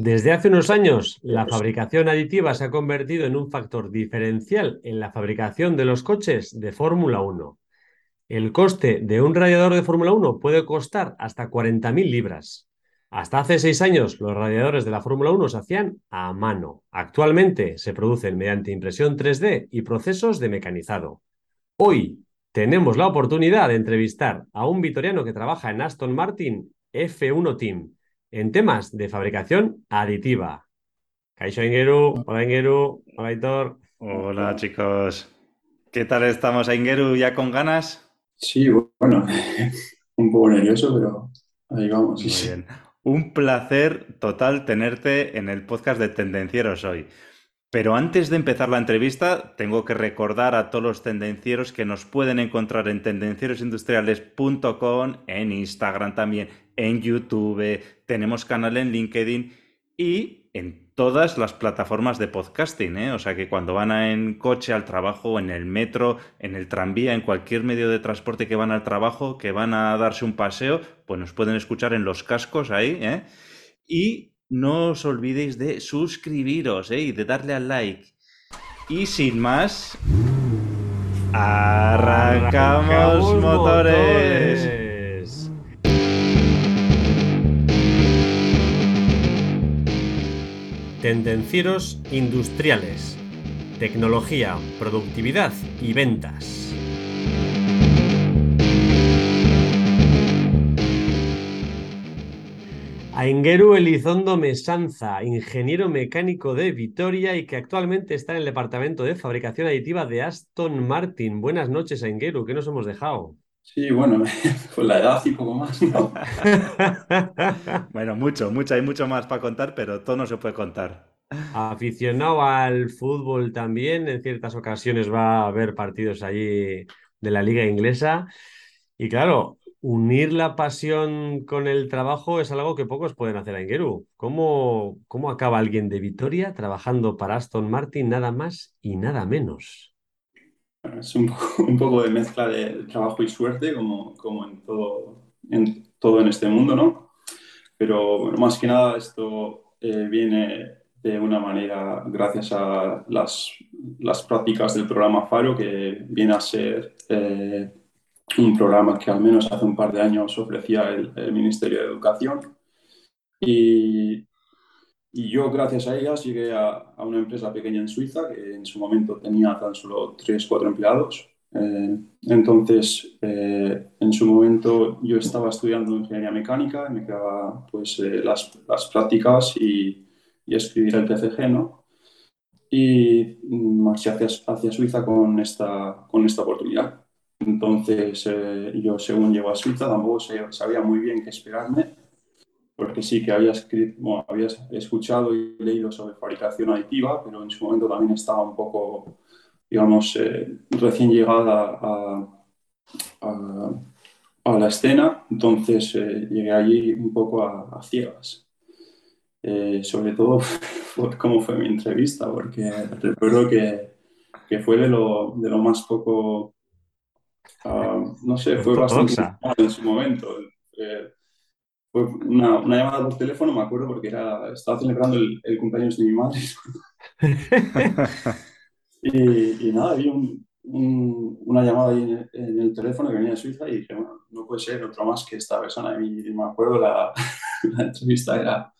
Desde hace unos años, la fabricación aditiva se ha convertido en un factor diferencial en la fabricación de los coches de Fórmula 1. El coste de un radiador de Fórmula 1 puede costar hasta 40.000 libras. Hasta hace seis años, los radiadores de la Fórmula 1 se hacían a mano. Actualmente se producen mediante impresión 3D y procesos de mecanizado. Hoy tenemos la oportunidad de entrevistar a un vitoriano que trabaja en Aston Martin F1 Team en temas de fabricación aditiva. Kaixo Ingeru, hola Ingeru, hola Hitor. Hola chicos. ¿Qué tal estamos, Ingeru? ¿Ya con ganas? Sí, bueno, un poco nervioso, pero ahí vamos. Muy bien. Un placer total tenerte en el podcast de Tendencieros hoy. Pero antes de empezar la entrevista, tengo que recordar a todos los tendencieros que nos pueden encontrar en tendencierosindustriales.com, en Instagram también, en YouTube, tenemos canal en LinkedIn y en todas las plataformas de podcasting. ¿eh? O sea que cuando van en coche al trabajo, en el metro, en el tranvía, en cualquier medio de transporte que van al trabajo, que van a darse un paseo, pues nos pueden escuchar en los cascos ahí. ¿eh? Y no os olvidéis de suscribiros ¿eh? y de darle al like. Y sin más, arrancamos, motores. Tendencieros industriales. Tecnología, productividad y ventas. Aingeru Elizondo Mesanza, ingeniero mecánico de Vitoria y que actualmente está en el departamento de fabricación aditiva de Aston Martin. Buenas noches, Aingeru, ¿qué nos hemos dejado? Sí, bueno, con la edad y poco más. bueno, mucho, mucho, hay mucho más para contar, pero todo no se puede contar. Aficionado al fútbol también, en ciertas ocasiones va a haber partidos allí de la liga inglesa. Y claro, unir la pasión con el trabajo es algo que pocos pueden hacer en Geru. ¿Cómo, ¿Cómo acaba alguien de Vitoria trabajando para Aston Martin nada más y nada menos? Es un poco, de mezcla de trabajo y suerte, como, como en, todo, en todo en este mundo, ¿no? Pero bueno, más que nada esto eh, viene de una manera gracias a las, las prácticas del programa FARO, que viene a ser... Eh, un programa que al menos hace un par de años ofrecía el, Ministerio de Educación. Y, y, yo, gracias a ellas, llegué a, a, una empresa pequeña en Suiza que en su momento tenía tan solo 3, 4 empleados. Eh, entonces, eh, en su momento yo estaba estudiando ingeniería mecánica y me quedaba pues, eh, las, las, prácticas y, y, escribir el TCG, ¿no? Y marché hacia, hacia Suiza con esta, con esta oportunidad. Entonces, eh, yo según llego a Suiza tampoco sabía muy bien qué esperarme, porque sí que había, escrito, había escuchado y leído sobre fabricación aditiva, pero en su momento también estaba un poco, digamos, eh, recién llegada a, a, la escena, entonces eh, llegué allí un poco a, ciegas. sobre todo por cómo fue mi entrevista, porque recuerdo que, que fue de lo, de lo más poco Ah, no sé, fue bastante en su momento. Eh, fue una, una, llamada por teléfono, me acuerdo, porque era, estaba celebrando el, el cumpleaños de mi madre. y, y, nada, había un, una llamada ahí en, el teléfono que venía de Suiza y dije, bueno, no puede ser otro más que esta persona. Y, me acuerdo la, la entrevista era,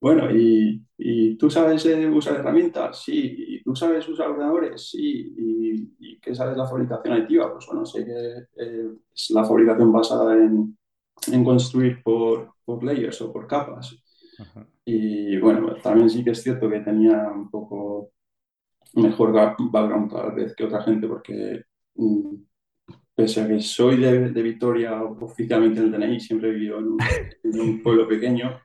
bueno, ¿y, y tú sabes eh, usar herramientas? Sí. ¿Y tú sabes usar ordenadores? Sí. ¿Y, y qué sabes la fabricación aditiva? Pues bueno, sé que eh, es la fabricación basada en, en construir por, por, layers o por capas. Y bueno, también sí que es cierto que tenía un poco mejor background tal vez que otra gente porque mm, pese a que soy de, de, Vitoria oficialmente en el DNI, siempre he vivido en un, en un pueblo pequeño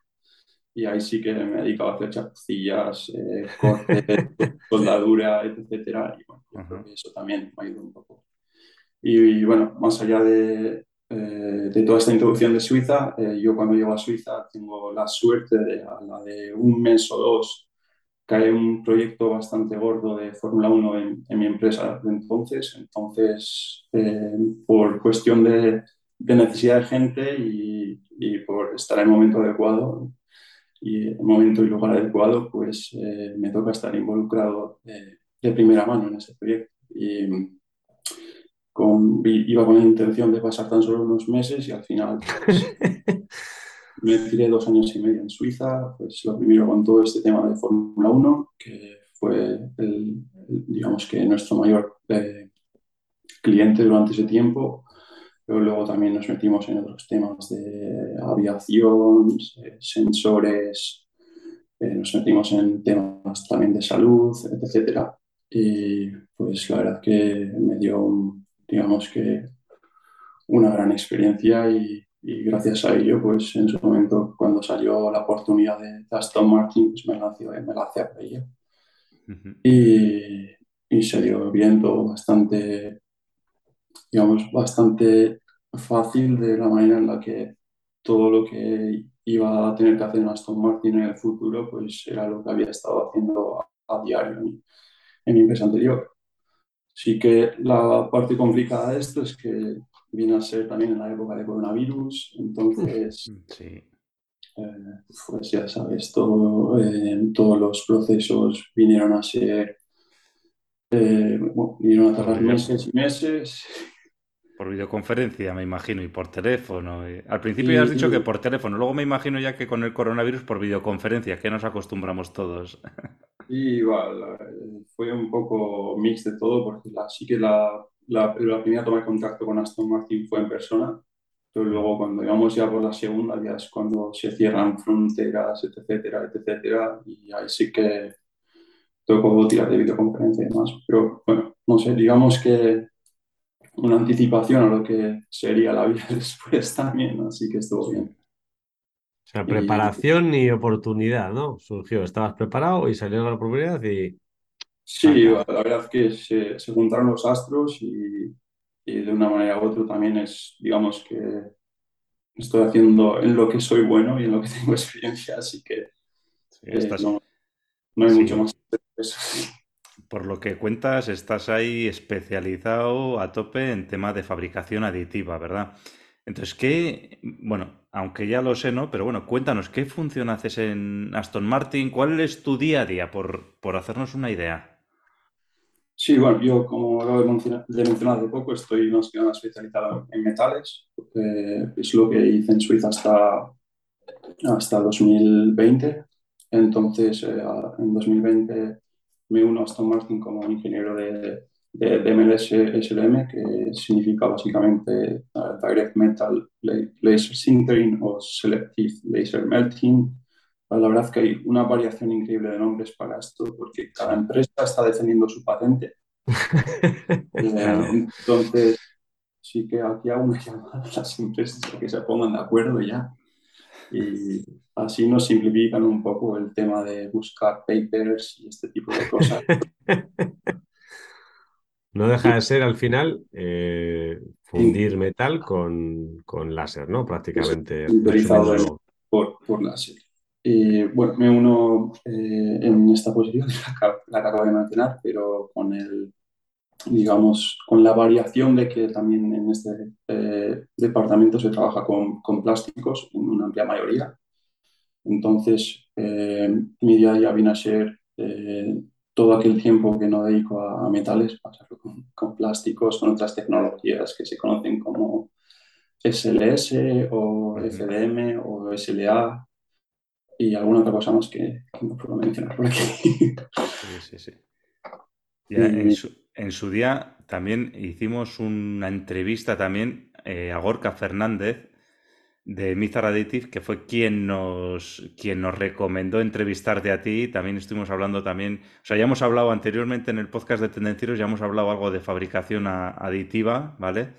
y ahí sí que me he dedicado a hacer chapucillas, eh, cortes, soldadura, etcétera. Y bueno, eso también me ha ayudado un poco. Y, bueno, más allá de, eh, de, toda esta introducción de Suiza, eh, yo cuando llego a Suiza tengo la suerte de, a la de un mes o dos, cae un proyecto bastante gordo de Fórmula 1 en, mi empresa de entonces. Entonces, por cuestión de, necesidad de gente y, por estar en el momento adecuado, y el momento y lugar adecuado, pues eh, me toca estar involucrado eh, de primera mano en ese proyecto. Con, iba con la intención de pasar tan solo unos meses y al final pues, me tiré dos años y medio en Suiza, pues lo primero con todo este tema de Fórmula 1, que fue, el, digamos que nuestro mayor eh, cliente durante ese tiempo, pero luego también nos metimos en otros temas de aviación, eh, sensores, eh, nos metimos en temas también de salud, etcétera. Y pues la verdad que me dio, digamos que, una gran experiencia y, y, gracias a ello, pues en su momento, cuando salió la oportunidad de Aston Martin, pues me lancé, me lancé a ella. y, y se dio bien todo bastante digamos, bastante fácil de la manera en la que todo lo que iba a tener que hacer en Aston Martin en el futuro, pues era lo que había estado haciendo a, diario en, en, mi empresa anterior. Sí que la parte complicada de esto es que viene a ser también en la época de coronavirus, entonces, sí. eh, pues ya sabes, todo, eh, todos los procesos vinieron a ser, eh, bueno, vinieron a tardar meses y meses por videoconferencia, me imagino, y por teléfono. Al principio ya has dicho que por teléfono, luego me imagino ya que con el coronavirus por videoconferencia, que nos acostumbramos todos. Y igual, fue un poco mix de todo, porque la, sí que la, la, primera toma de contacto con Aston Martin fue en persona, pero luego cuando íbamos ya por la segunda, ya es cuando se cierran fronteras, etcétera, etcétera, y ahí sí que tocó tirar de videoconferencia y demás. Pero bueno, no sé, digamos que una anticipación a lo que sería la vida después también, así que estuvo bien. O sea, preparación y, oportunidad, ¿no? Surgió, estabas preparado y salió la oportunidad y... Sí, la verdad es que se, se juntaron los astros y, y, de una manera u otra también es, digamos que estoy haciendo en lo que soy bueno y en lo que tengo experiencia, así que eh, no, hay mucho más. Eso por lo que cuentas, estás ahí especializado a tope en tema de fabricación aditiva, ¿verdad? Entonces, ¿qué? Bueno, aunque ya lo sé, ¿no? Pero bueno, cuéntanos, ¿qué función haces en Aston Martin? ¿Cuál es tu día a día, por, hacernos una idea? Sí, bueno, yo como lo he mencionado, hace poco, estoy más que nada especializado en metales, es lo que hice en Suiza hasta, hasta 2020. Entonces, eh, en 2020 me uno a Aston Martin como ingeniero de, de, MLS SLM, que significa básicamente uh, Direct Metal Laser Sintering o Selective Laser Melting. Pues la verdad es que hay una variación increíble de nombres para esto, porque cada empresa está defendiendo su patente. Eh, entonces, sí que aquí hago una llamada a las empresas para que se pongan de acuerdo ya. Y así nos simplifican un poco el tema de buscar papers y este tipo de cosas. No deja de ser al final eh, fundir metal con, con, láser, ¿no? Prácticamente. Por, por, láser. Y bueno, me uno eh, en esta posición, la, la acabo de mencionar, pero con el, digamos, con la variación de que también en este eh, departamento se trabaja con, con, plásticos en una amplia mayoría. Entonces, eh, mi día ya viene a ser eh, todo aquel tiempo que no dedico a, metales, pasarlo con, plásticos, con otras tecnologías que se conocen como SLS o FDM o SLA y alguna otra cosa más que, no puedo mencionar por aquí. Sí, sí, sí. en, su, en, su, día también hicimos una entrevista también eh, a Gorka Fernández, de Mizar Additive, que fue quien nos, quien nos recomendó entrevistarte a ti. También estuvimos hablando también, o sea, ya hemos hablado anteriormente en el podcast de Tendencieros, ya hemos hablado algo de fabricación aditiva, ¿vale?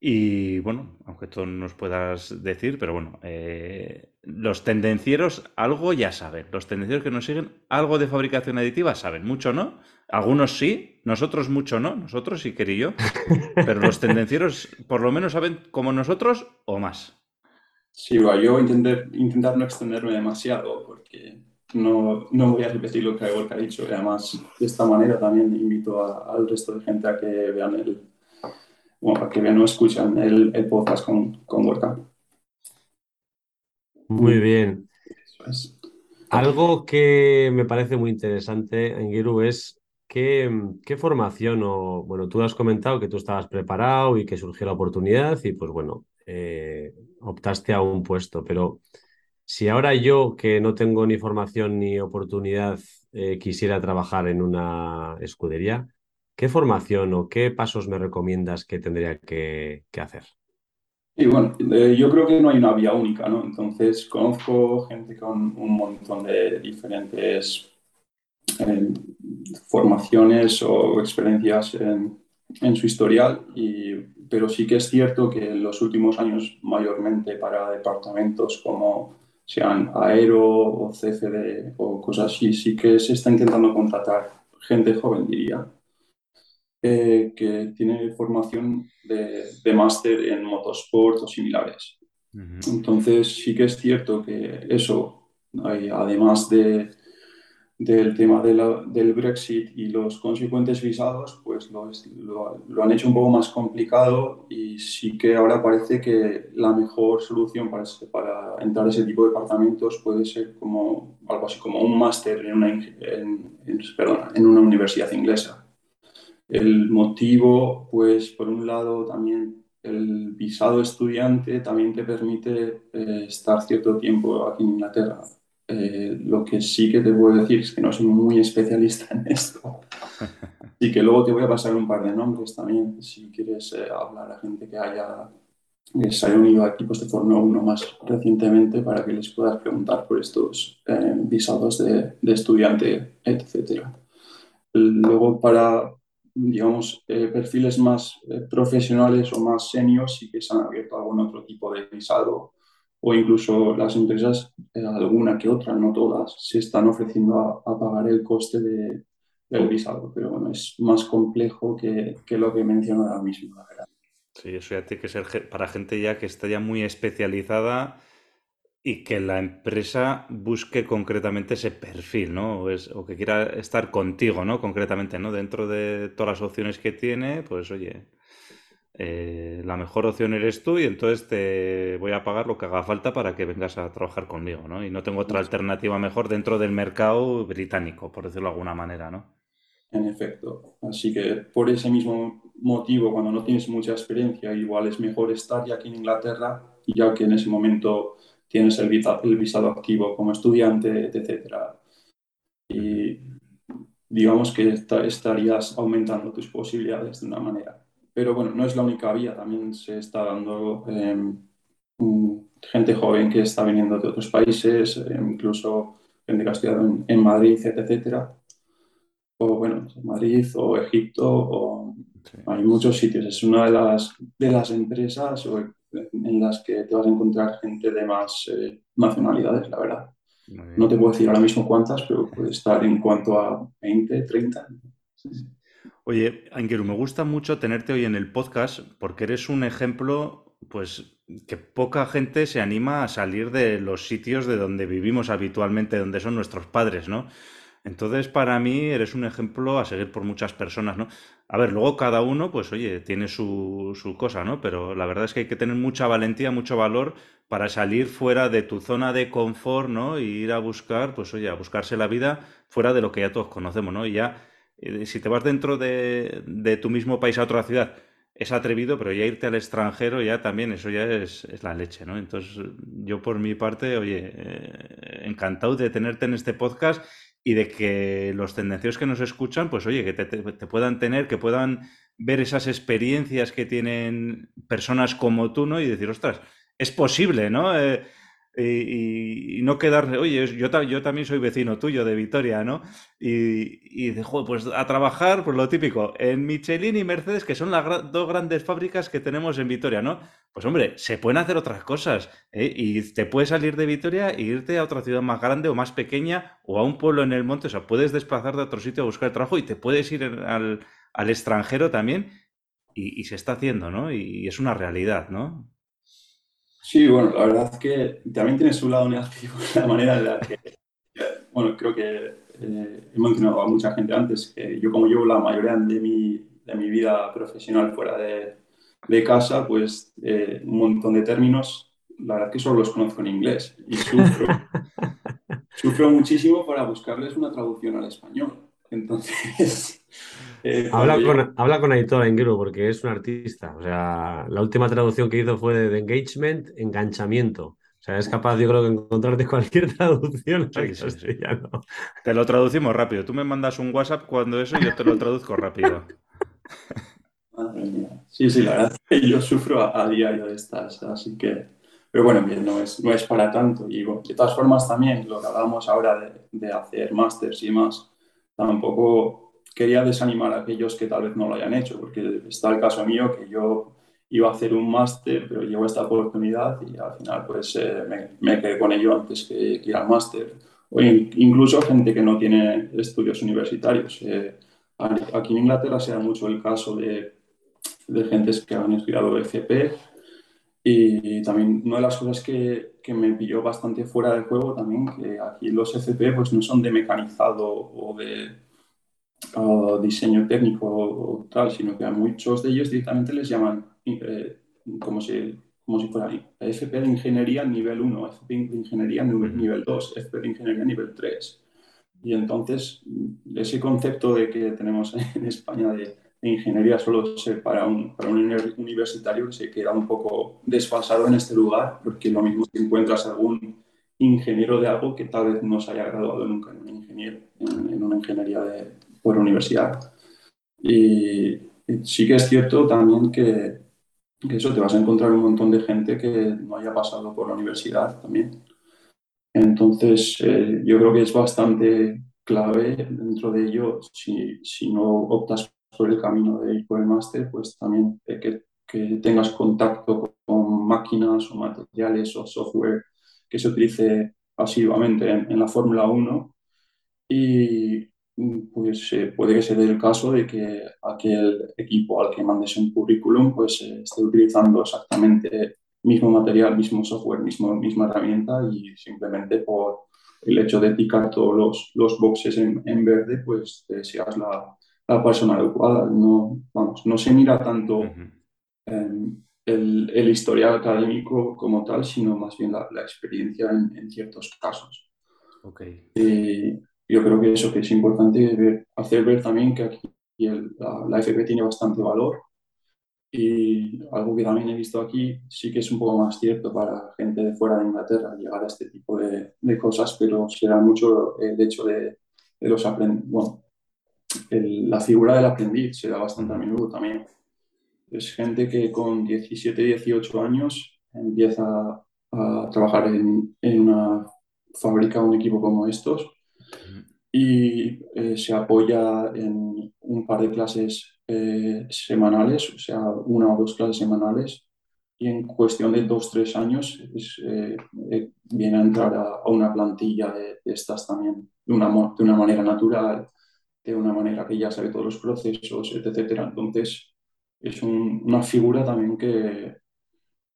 Y bueno, aunque tú nos puedas decir, pero bueno, eh, los tendencieros algo ya saben. Los tendencieros que nos siguen algo de fabricación aditiva saben, mucho no. Algunos sí, nosotros mucho no, nosotros sí quería yo. Pero los tendencieros por lo menos saben como nosotros o más. Sí, yo intentar, intentar no extenderme demasiado porque no, no voy a repetir lo que ha dicho. Y además, de esta manera también invito al resto de gente a que vean el, bueno, a que vean o escuchan el, el podcast con, con Muy bien. Algo que me parece muy interesante, Angiru, es qué, qué formación o, bueno, tú has comentado que tú estabas preparado y que surgió la oportunidad y pues bueno, eh, optaste a un puesto, pero si ahora yo que no tengo ni formación ni oportunidad eh, quisiera trabajar en una escudería, ¿qué formación o qué pasos me recomiendas que tendría que, hacer? Y bueno, eh, yo creo que no hay una vía única, ¿no? Entonces, conozco gente con un montón de diferentes eh, formaciones o experiencias en, en, su historial, y, pero sí que es cierto que en los últimos años, mayormente para departamentos como sean Aero o CFD o cosas así, sí que se está intentando contratar gente joven, diría, eh, que tiene formación de, de máster en motorsport o similares. Entonces sí que es cierto que eso, además de del tema del Brexit y los consecuentes visados, pues lo, lo, han hecho un poco más complicado y sí que ahora parece que la mejor solución para, para entrar a ese tipo de departamentos puede ser como algo así como un máster en una, en, en una universidad inglesa. El motivo, pues por un lado también el visado estudiante también te permite eh, estar cierto tiempo aquí en Inglaterra eh, lo que sí que te puedo decir es que no soy muy especialista en esto. Y que luego te voy a pasar un par de nombres también, si quieres eh, hablar a gente que haya, se haya unido a equipos de Fórmula 1 más recientemente para que les puedas preguntar por estos eh, visados de, de, estudiante, etc. Luego, para, digamos, perfiles más profesionales o más seniors, sí que se han abierto algún otro tipo de visado o incluso las empresas, eh, alguna que otra, no todas, se están ofreciendo a, pagar el coste de, del visado. Pero bueno, es más complejo que, que lo que menciono ahora mismo, la verdad. Sí, eso ya tiene que ser para gente ya que está ya muy especializada y que la empresa busque concretamente ese perfil, ¿no? O, o, que quiera estar contigo, ¿no? Concretamente, ¿no? Dentro de todas las opciones que tiene, pues oye, eh, la mejor opción eres tú y entonces te voy a pagar lo que haga falta para que vengas a trabajar conmigo, ¿no? Y no tengo otra alternativa mejor dentro del mercado británico, por decirlo de alguna manera, ¿no? En efecto. Así que por ese mismo motivo, cuando no tienes mucha experiencia, igual es mejor estar ya aquí en Inglaterra, ya que en ese momento tienes el, visado activo como estudiante, etc. Y digamos que estarías aumentando tus posibilidades de una manera. Pero bueno, no es la única vía, también se está dando em, gente joven que está viniendo de otros países, em, incluso gente que ha estudiado en, Madrid, etcétera. O bueno, Madrid o Egipto, o hay muchos sitios. Es una de las, de las empresas en las que te vas a encontrar gente de más eh, nacionalidades, la verdad. No te puedo decir ahora mismo cuántas, pero puede estar en cuanto a 20, 30. Sí, sí. Oye, Angeru, me gusta mucho tenerte hoy en el podcast porque eres un ejemplo, pues, que poca gente se anima a salir de los sitios de donde vivimos habitualmente, donde son nuestros padres, ¿no? Entonces, para mí, eres un ejemplo a seguir por muchas personas, ¿no? A ver, luego cada uno, pues, oye, tiene su, su cosa, ¿no? Pero la verdad es que hay que tener mucha valentía, mucho valor para salir fuera de tu zona de confort, ¿no? Y ir a buscar, pues, oye, a buscarse la vida fuera de lo que ya todos conocemos, ¿no? Y ya si te vas dentro de, tu mismo país a otra ciudad, es atrevido, pero ya irte al extranjero ya también, eso ya es, la leche, ¿no? Entonces, yo por mi parte, oye, eh, encantado de tenerte en este podcast y de que los tendencios que nos escuchan, pues oye, que te, puedan tener, que puedan ver esas experiencias que tienen personas como tú, ¿no? Y decir, ostras, es posible, ¿no? Eh, y, no quedarse, oye, yo, yo también soy vecino tuyo de Vitoria, ¿no? Y, y pues a trabajar, pues lo típico, en Michelin y Mercedes, que son las dos grandes fábricas que tenemos en Vitoria, ¿no? Pues hombre, se pueden hacer otras cosas, ¿eh? Y te puedes salir de Vitoria e irte a otra ciudad más grande o más pequeña o a un pueblo en el monte, o sea, puedes desplazar de otro sitio a buscar trabajo y te puedes ir al, al extranjero también y, y se está haciendo, ¿no? Y es una realidad, ¿no? Sí, bueno, la verdad es que también tiene su lado negativo, la manera en la que, bueno, creo que eh, he mencionado a mucha gente antes, que yo como llevo la mayoría de mi, de mi vida profesional fuera de, de casa, pues eh, un montón de términos, la verdad es que solo los conozco en inglés y sufro. sufro muchísimo para buscarles una traducción al español. Entonces, eh, Habla con, habla con Aitor porque es un artista. O sea, la última traducción que hizo fue de engagement, enganchamiento. O sea, es capaz, yo creo, de encontrarte cualquier traducción al Sí, sí, sí. castellano. Te lo traducimos rápido. Tú me mandas un WhatsApp cuando eso y yo te lo traduzco rápido. Madre mía. Sí, sí, la verdad es que yo sufro a, a diario de estas, así que, pero bueno, bien, no es, no es para tanto. Y bueno, de todas formas también lo que hablábamos ahora de, de hacer másters y más, tampoco quería desanimar a aquellos que tal vez no lo hayan hecho, porque está el caso mío que yo iba a hacer un máster, pero llegó esta oportunidad y al final pues eh, me, me quedé con ello antes que, que ir al máster. O in- incluso gente que no tiene estudios universitarios. Eh, aquí en Inglaterra se da mucho el caso de de gentes que han estudiado FP y también una de las cosas que, que, me pilló bastante fuera del juego también, que aquí los FP pues no son de mecanizado o de uh, diseño técnico o, tal, sino que a muchos de ellos directamente les llaman eh, como, si, como si fuera FP de ingeniería nivel 1, FP de ingeniería nivel 2, FP de ingeniería nivel 3. Y entonces ese concepto de que tenemos en España de ingeniería solo ser para un, para un universitario se queda un poco desfasado en este lugar, porque lo mismo si encuentras algún ingeniero de algo que tal vez no se haya graduado nunca en, un ingeniero, en, en una ingeniería de, por universidad. Y, y, sí que es cierto también que, que, eso te vas a encontrar un montón de gente que no haya pasado por la universidad también. Entonces, eh, yo creo que es bastante clave dentro de ello, si, si no optas por el camino de el máster, pues también que, que, tengas contacto con máquinas o materiales o software que se utilice asiduamente en, en la Fórmula 1 y pues eh, puede que se dé el caso de que aquel equipo al que mandes un currículum pues eh, esté utilizando exactamente mismo material, mismo software, mismo, misma herramienta y simplemente por el hecho de picar todos los, los boxes en, en verde pues eh, seas la, la persona adecuada. No, vamos, no se mira tanto eh, el, el, historial académico como tal, sino más bien la, la experiencia en, en, ciertos casos. Okay. Y yo creo que eso que es importante ver, hacer ver también que aquí el, la, la, FP tiene bastante valor y algo que también he visto aquí sí que es un poco más cierto para gente de fuera de Inglaterra llegar a este tipo de, de cosas, pero se da mucho el hecho de, de los aprendiz, bueno, el, la figura del aprendiz se da bastante a menudo también. Es gente que con 17, 18 años empieza a trabajar en, en una fábrica, un equipo como estos, y eh, se apoya en un par de clases eh, semanales, o sea, una o dos clases semanales, y en cuestión de dos, tres años es, eh, viene a entrar a, a una plantilla de, de, estas también de una, de una manera natural, de una manera que ya sabe todos los procesos, etcétera. Entonces, es un, una figura también que,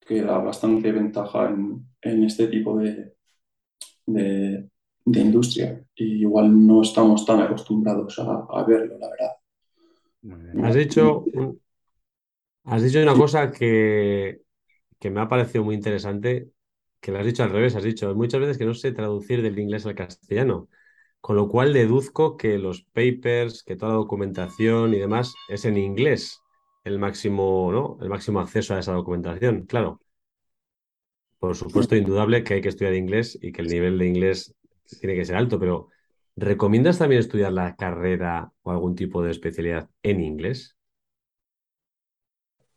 que da bastante ventaja en, en este tipo de, de, de, industria. Y igual no estamos tan acostumbrados a, a verlo, la verdad. Has dicho, has dicho una cosa que, que me ha parecido muy interesante, que lo has dicho al revés, has dicho muchas veces que no sé traducir del inglés al castellano. Con lo cual deduzco que los papers, que toda la documentación y demás es en inglés el máximo, ¿no? El máximo acceso a esa documentación, claro. Por supuesto, indudable que hay que estudiar inglés y que el nivel de inglés tiene que ser alto, pero ¿recomiendas también estudiar la carrera o algún tipo de especialidad en inglés?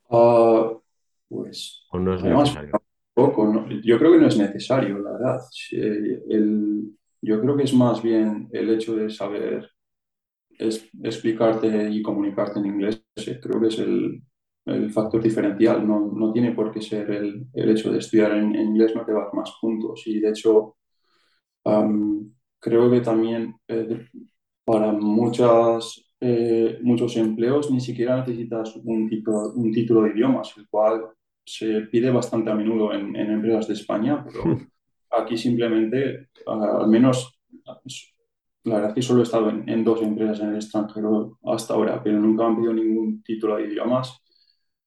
Uh, pues. ¿O no es necesario? Poco, no, yo creo que no es necesario, la verdad. El, yo creo que es más bien el hecho de saber es, explicarte y comunicarte en inglés. Creo que es el, factor diferencial. No, tiene por qué ser el, hecho de estudiar en, inglés, no te va más puntos. Y de hecho, um, creo que también eh, para muchas, eh, muchos empleos ni siquiera necesitas un, tipo, un título de idiomas, el cual se pide bastante a menudo en, en empresas de España, pero aquí simplemente, al menos, la verdad es que solo he estado en, dos empresas en el extranjero hasta ahora, pero nunca han pedido ningún título de idiomas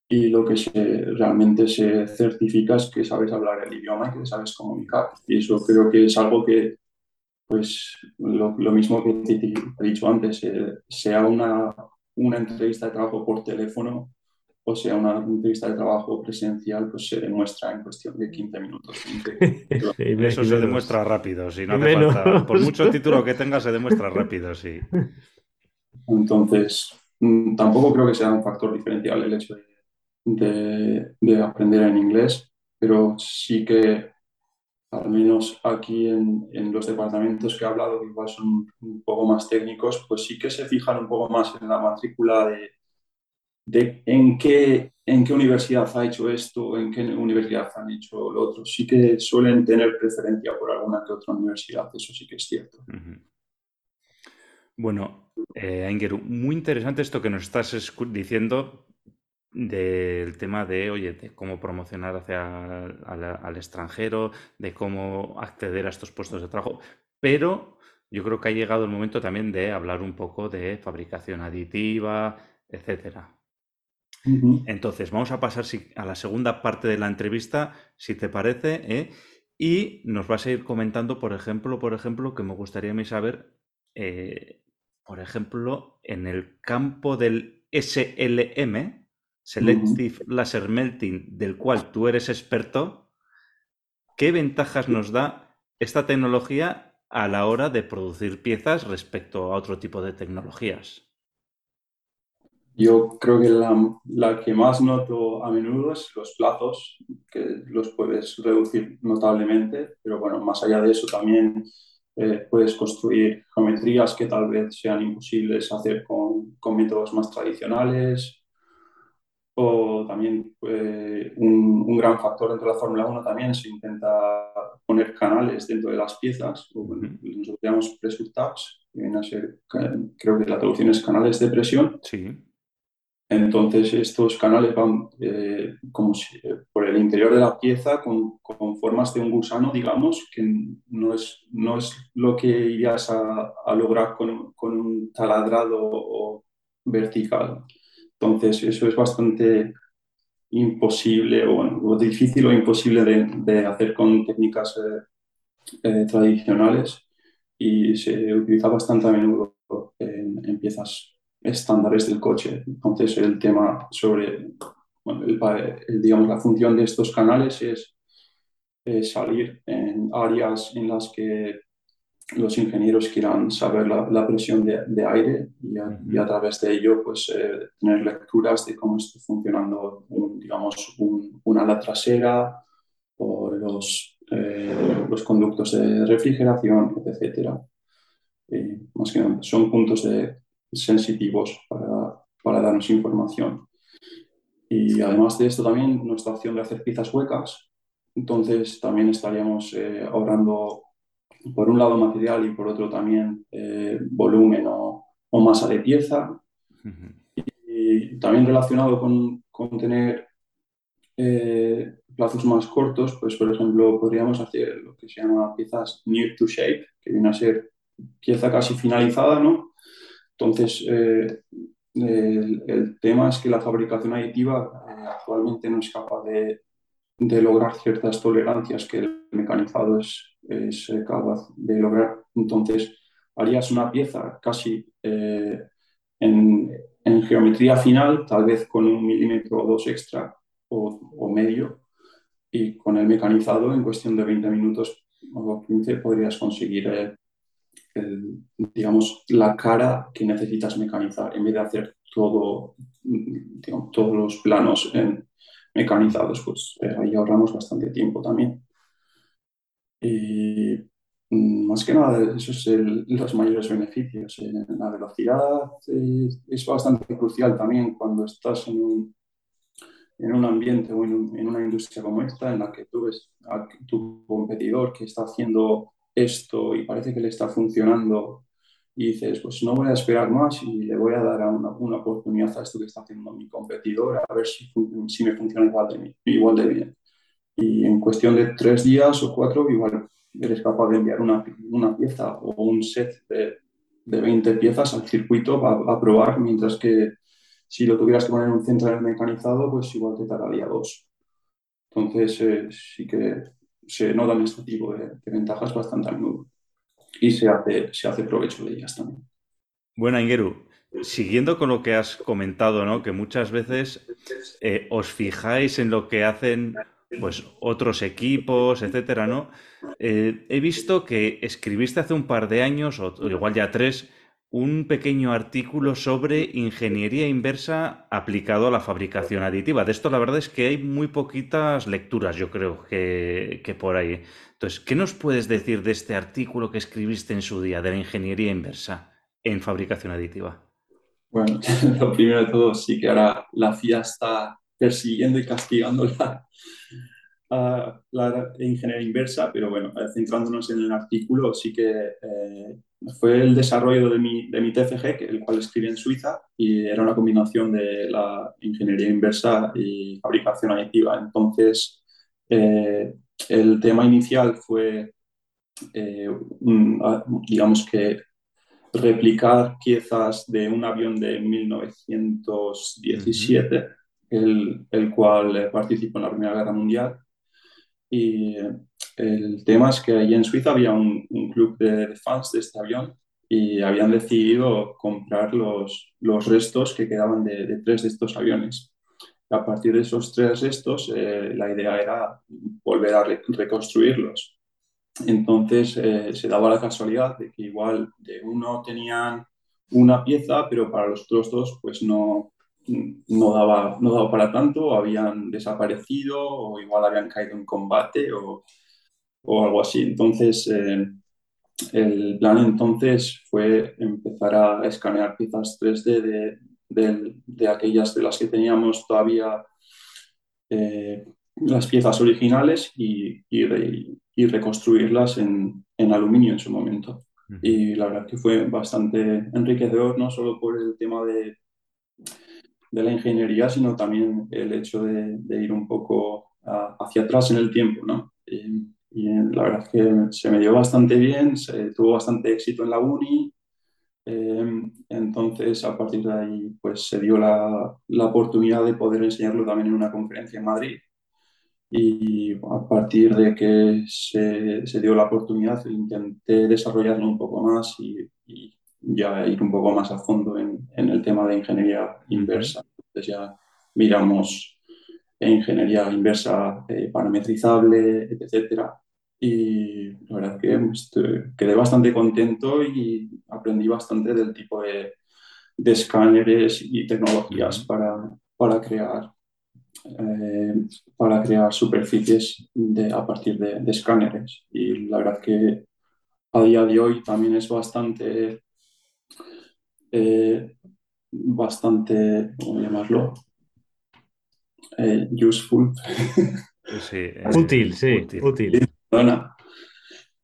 y lo que se, realmente se certifica es que sabes hablar el idioma y que sabes comunicar. Y eso creo que es algo que pues lo, mismo que te, he dicho antes, eh, sea una, una entrevista de trabajo por teléfono o sea una entrevista de trabajo presencial, pues se demuestra en cuestión de 15 minutos. Eso se demuestra rápido, si no hace falta. Por mucho título que tenga, se demuestra rápido, sí. Entonces, mm, tampoco creo que sea un factor diferencial el hecho de, de aprender en inglés, pero sí que al menos aquí en, en, los departamentos que he hablado, que igual son un poco más técnicos, pues sí que se fijan un poco más en la matrícula de, de en qué, en qué universidad ha hecho esto, en qué universidad han hecho lo otro. Sí que suelen tener preferencia por alguna que otra universidad, eso sí que es cierto. Bueno, eh, muy interesante esto que nos estás diciendo del tema de, oye, de cómo promocionar hacia al, extranjero, de cómo acceder a estos puestos de trabajo, pero yo creo que ha llegado el momento también de hablar un poco de fabricación aditiva, etcétera. Entonces, vamos a pasar a la segunda parte de la entrevista, si te parece, ¿eh? y nos vas a ir comentando, por ejemplo, por ejemplo, que me gustaría a saber, eh, por ejemplo, en el campo del SLM, Selective Laser Melting, del cual tú eres experto, ¿qué ventajas nos da esta tecnología a la hora de producir piezas respecto a otro tipo de tecnologías? Yo creo que la, que más noto a menudo es los plazos, que los puedes reducir notablemente, pero bueno, más allá de eso también eh, puedes construir geometrías que tal vez sean imposibles hacer con, con métodos más tradicionales o también eh, un, gran factor dentro de la Fórmula 1 también se intenta poner canales dentro de las piezas, o bueno, nosotros llamamos pressure que vienen a ser, creo que la traducción es canales de presión. Sí. Entonces estos canales van eh, como si, eh, por el interior de la pieza con, con, formas de un gusano, digamos, que no es, no es lo que irías a, lograr con, con un taladrado vertical. Entonces, eso es bastante imposible, o bueno, difícil o imposible de, hacer con técnicas eh, tradicionales y se utiliza bastante a menudo en, piezas estándares del coche. Entonces, el tema sobre, bueno, digamos, la función de estos canales es salir en áreas en las que los ingenieros quieran saber la, presión de, aire y a, través de ello pues, eh, tener lecturas de cómo está funcionando digamos, una ala trasera o los, eh, los conductos de refrigeración, etc. más que nada, son puntos de, sensitivos para, para, darnos información. Y además de esto también nuestra opción de hacer piezas huecas, entonces también estaríamos eh, ahorrando por un lado material y por otro también eh, volumen o, masa de pieza. y, también relacionado con, con tener eh, plazos más cortos, pues por ejemplo podríamos hacer lo que se llama piezas near to shape, que viene a ser pieza casi finalizada, ¿no? Entonces, eh, el, tema es que la fabricación aditiva actualmente no es capaz de, lograr ciertas tolerancias que el mecanizado es, eh, capaz de lograr. Entonces, harías una pieza casi eh, en, geometría final, tal vez con un milímetro o dos extra o, medio, y con el mecanizado en cuestión de 20 minutos o 15 podrías conseguir eh, digamos, la cara que necesitas mecanizar en vez de hacer todo, digamos, todos los planos en, mecanizados, pues eh, ahí ahorramos bastante tiempo también. Y mm, más que nada, esos son los mayores beneficios. Eh, la velocidad es bastante crucial también cuando estás en un, en un ambiente o en, en, una industria como esta, en la que tú ves a tu competidor que está haciendo esto y parece que le está funcionando y dices, pues no voy a esperar más y le voy a dar una, una, oportunidad a esto que está haciendo mi competidor, a ver si, si me funciona igual de, igual de bien. Y en cuestión de tres días o cuatro, igual eres capaz de enviar una, una pieza o un set de, de 20 piezas al circuito a, a, probar, mientras que si lo tuvieras que poner en un centro mecanizado, pues igual te tardaría dos. Entonces, eh, sí que se notan este tipo de, ventajas bastante a menudo. y se hace, se hace provecho de ellas también. Bueno, Ingeru, siguiendo con lo que has comentado, ¿no? Que muchas veces eh, os fijáis en lo que hacen pues otros equipos, etcétera, ¿no? Eh, he visto que escribiste hace un par de años, o igual ya tres, un pequeño artículo sobre ingeniería inversa aplicado a la fabricación aditiva. De esto la verdad es que hay muy poquitas lecturas, yo creo, que, que por ahí. Entonces, ¿qué nos puedes decir de este artículo que escribiste en su día, de la ingeniería inversa en fabricación aditiva? Bueno, lo primero de todo, sí que ahora la FIA está persiguiendo y castigando la, la ingeniería inversa, pero bueno, centrándonos en el artículo, sí que eh, fue el desarrollo de mi, de mi TFG, el cual escribí en Suiza, y era una combinación de la ingeniería inversa y fabricación aditiva. Entonces, eh, el tema inicial fue, eh, digamos que replicar piezas de un avión de 1917, el, el, cual participó en la Primera Guerra Mundial. Y el tema es que allí en Suiza había un, un club de, fans de este avión y habían decidido comprar los, los restos que quedaban de, de, tres de estos aviones. A partir de esos tres restos, eh, la idea era volver a re reconstruirlos. Entonces eh, se daba la casualidad de que igual de uno tenían una pieza, pero para los otros dos pues no, no, daba, no daba para tanto, habían desaparecido o igual habían caído en combate o, o algo así. Entonces eh, el plan entonces fue empezar a escanear piezas 3D de, de, de aquellas de las que teníamos todavía eh, las piezas originales y, y, y reconstruirlas en, en, aluminio en su momento. Y la verdad que fue bastante enriquecedor, no solo por el tema de, de la ingeniería, sino también el hecho de, de ir un poco a, hacia atrás en el tiempo. ¿no? Y, y, la verdad es que se me dio bastante bien, se tuvo bastante éxito en la uni. Eh, entonces, a partir de ahí, pues se dio la, la oportunidad de poder enseñarlo también en una conferencia en Madrid y a partir de que se, se, dio la oportunidad intenté desarrollarlo un poco más y, y, ya ir un poco más a fondo en, en el tema de ingeniería inversa. Entonces ya miramos ingeniería inversa eh, parametrizable, etcétera. Y la verdad que estoy, quedé bastante contento y aprendí bastante del tipo de, de escáneres y tecnologías para, para crear eh, para crear superficies de, a partir de, de, escáneres. Y la verdad que a día de hoy también es bastante, eh, bastante, ¿cómo llamarlo? Eh, useful. Sí, eh, útil, sí, útil. útil. Bueno,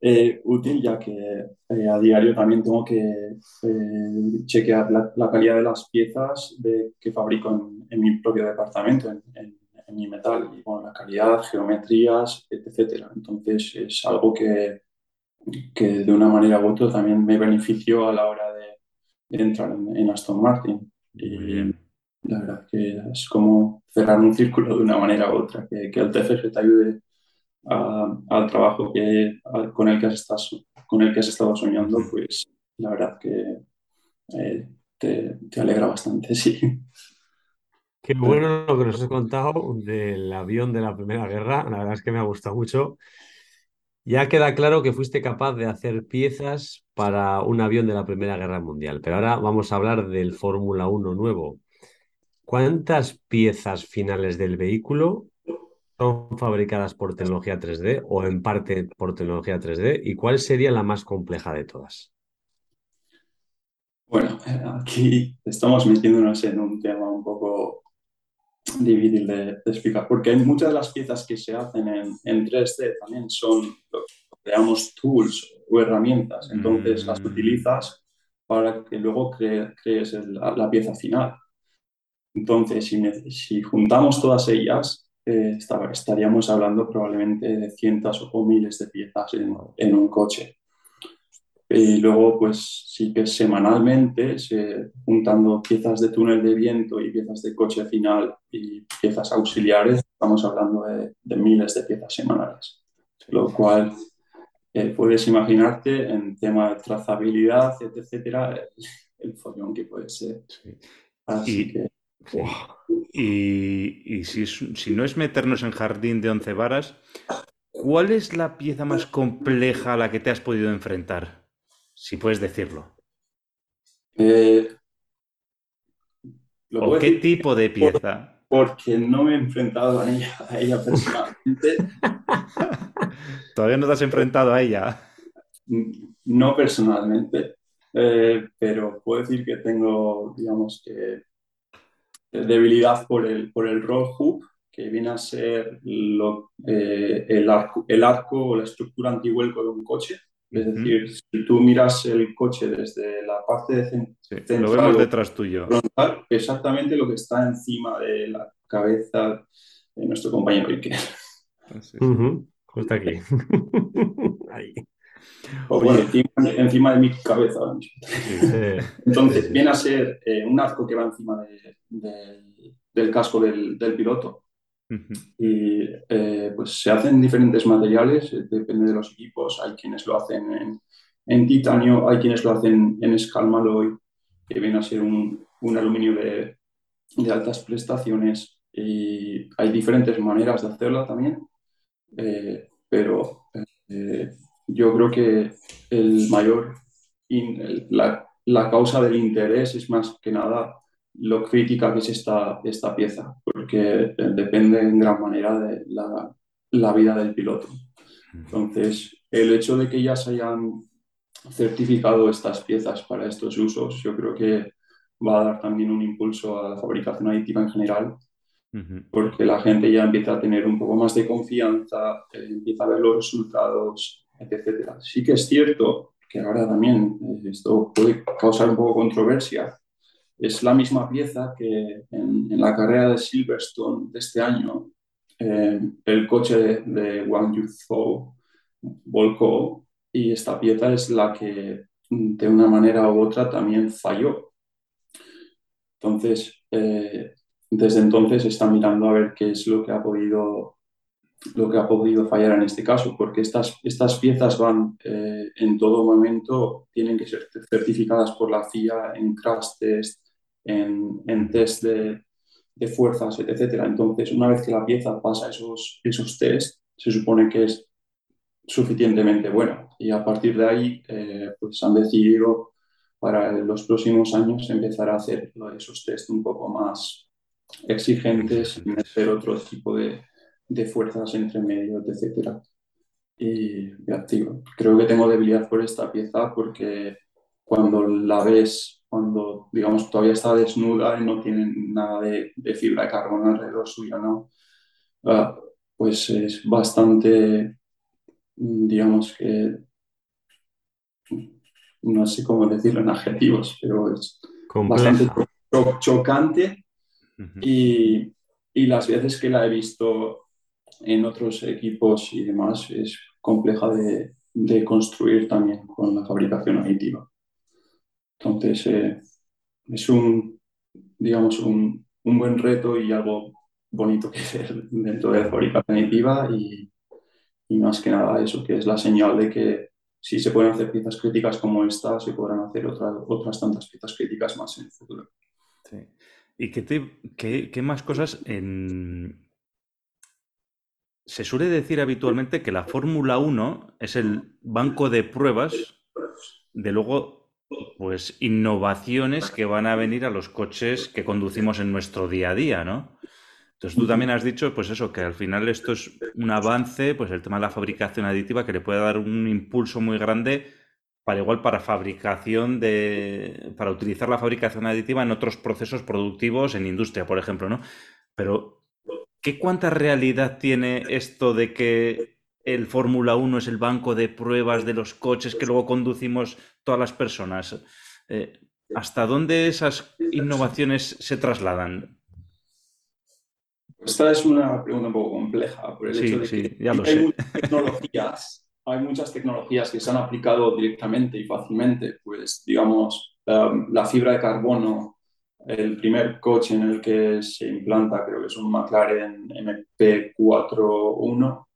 eh, útil ya que eh, a diario también tengo que eh, chequear la, la, calidad de las piezas de, que fabrico en, en, mi propio departamento, en, en, en, mi metal, y bueno, la calidad, geometrías, etc. Entonces es algo que, que de una manera u otra también me benefició a la hora de, de entrar en, Aston Martin. Y la verdad que es como cerrar un círculo de una manera u otra, que, que el TFG te ayude a, al trabajo que, a, con, el que has estado, con el que has estado soñando, pues la verdad que eh, te, te, alegra bastante, sí. Qué bueno lo que nos has contado del avión de la Primera Guerra, la verdad es que me ha gustado mucho. Ya queda claro que fuiste capaz de hacer piezas para un avión de la Primera Guerra Mundial, pero ahora vamos a hablar del Fórmula 1 nuevo. ¿Cuántas piezas finales del vehículo son fabricadas por tecnología 3D o en parte por tecnología 3D? ¿Y cuál sería la más compleja de todas? Bueno, aquí estamos metiéndonos en un tema un poco difícil de, de explicar, porque hay muchas de las piezas que se hacen en, en 3D también son, digamos, tools o herramientas, entonces mm. las utilizas para que luego cre crees el, la, la, pieza final. Entonces, si, me, si juntamos todas ellas, eh, estaríamos hablando probablemente de cientos o miles de piezas en, en, un coche. Y luego, pues sí que semanalmente, se, juntando piezas de túnel de viento y piezas de coche final y piezas auxiliares, estamos hablando de, de miles de piezas semanales. Lo cual eh, puedes imaginarte en tema de trazabilidad, etcétera, el, follón que puede ser. Así y, que. Y, si, si, no es meternos en jardín de once varas, ¿cuál es la pieza más compleja a la que te has podido enfrentar? Si puedes decirlo. Eh, ¿O qué tipo de pieza? porque no me he enfrentado a ella, a ella personalmente. ¿Todavía no te has enfrentado a ella? No personalmente, eh, pero puedo decir que tengo, digamos que, debilidad por el, por el roll hoop, que viene a ser lo, eh, el, arco, el arco o la estructura antihuelco de un coche. Es decir, si tú miras el coche desde la parte de central, lo vemos detrás tuyo. exactamente lo que está encima de la cabeza de nuestro compañero Iker. Justo aquí. Ahí. O bueno, encima, de mi cabeza. Entonces, viene a ser eh, un arco que va encima del casco del, piloto. Y eh, pues se hacen diferentes materiales, eh, depende de los equipos. Hay quienes lo hacen en, titanio, hay quienes lo hacen en escalmaloy, que viene a ser un, aluminio de, de, altas prestaciones. Y hay diferentes maneras de hacerla también. Eh, pero yo creo que el mayor, la, la, causa del interés es más que nada lo crítica que es esta, esta pieza, porque depende en gran manera de la, la vida del piloto. Entonces, el hecho de que ya se hayan certificado estas piezas para estos usos, yo creo que va a dar también un impulso a la fabricación aditiva en general porque la gente ya empieza a tener un poco más de confianza, eh, empieza a ver los resultados, etc. Sí que es cierto que ahora también eh, esto puede causar un poco controversia. Es la misma pieza que en, la carrera de Silverstone de este año, eh, el coche de, de Wang Yuzhou volcó y esta pieza es la que de una manera u otra también falló. Entonces, desde entonces está mirando a ver qué es lo que ha podido, lo que ha podido fallar en este caso, porque estas, estas piezas van eh, en todo momento, tienen que ser certificadas por la FIA en crash en, en test de, de, fuerzas, etc. Entonces, una vez que la pieza pasa esos, esos test, se supone que es suficientemente buena. Y a partir de ahí, eh, pues han decidido para los próximos años empezar a hacer esos test un poco más, exigentes y meter otro tipo de, de fuerzas entre medios, etc. Y ya creo que tengo debilidad por esta pieza porque cuando la ves, cuando digamos todavía está desnuda y no tiene nada de, de fibra de carbono alrededor suyo, ¿no? Uh, pues es bastante, digamos que, no sé cómo decirlo en adjetivos, pero es bastante chocante y, y, las veces que la he visto en otros equipos y demás es compleja de, de construir también con la fabricación aditiva. Entonces, eh, es un, digamos, un, un, buen reto y algo bonito que hacer dentro de la aditiva y, y, más que nada eso, que es la señal de que si se pueden hacer piezas críticas como esta, se podrán hacer otras, otras tantas piezas críticas más en el futuro. Sí. ¿Y qué, qué, más cosas? Se suele decir habitualmente que la Fórmula 1 es el banco de pruebas de luego, pues, innovaciones que van a venir a los coches que conducimos en nuestro día a día, ¿no? Entonces tú también has dicho, pues eso, que al final esto es un avance, pues el tema de la fabricación aditiva que le puede dar un impulso muy grande para igual para fabricación de, para utilizar la fabricación aditiva en otros procesos productivos en industria, por ejemplo, ¿no? Pero, ¿qué cuánta realidad tiene esto de que el Fórmula 1 es el banco de pruebas de los coches que luego conducimos todas las personas? Eh, ¿Hasta dónde esas innovaciones se trasladan? Esta es una pregunta un poco compleja por el hecho de que ya lo hay muchas tecnologías hay muchas tecnologías que se han aplicado directamente y fácilmente, pues digamos, la fibra de carbono, el primer coche en el que se implanta, creo que es un McLaren MP41,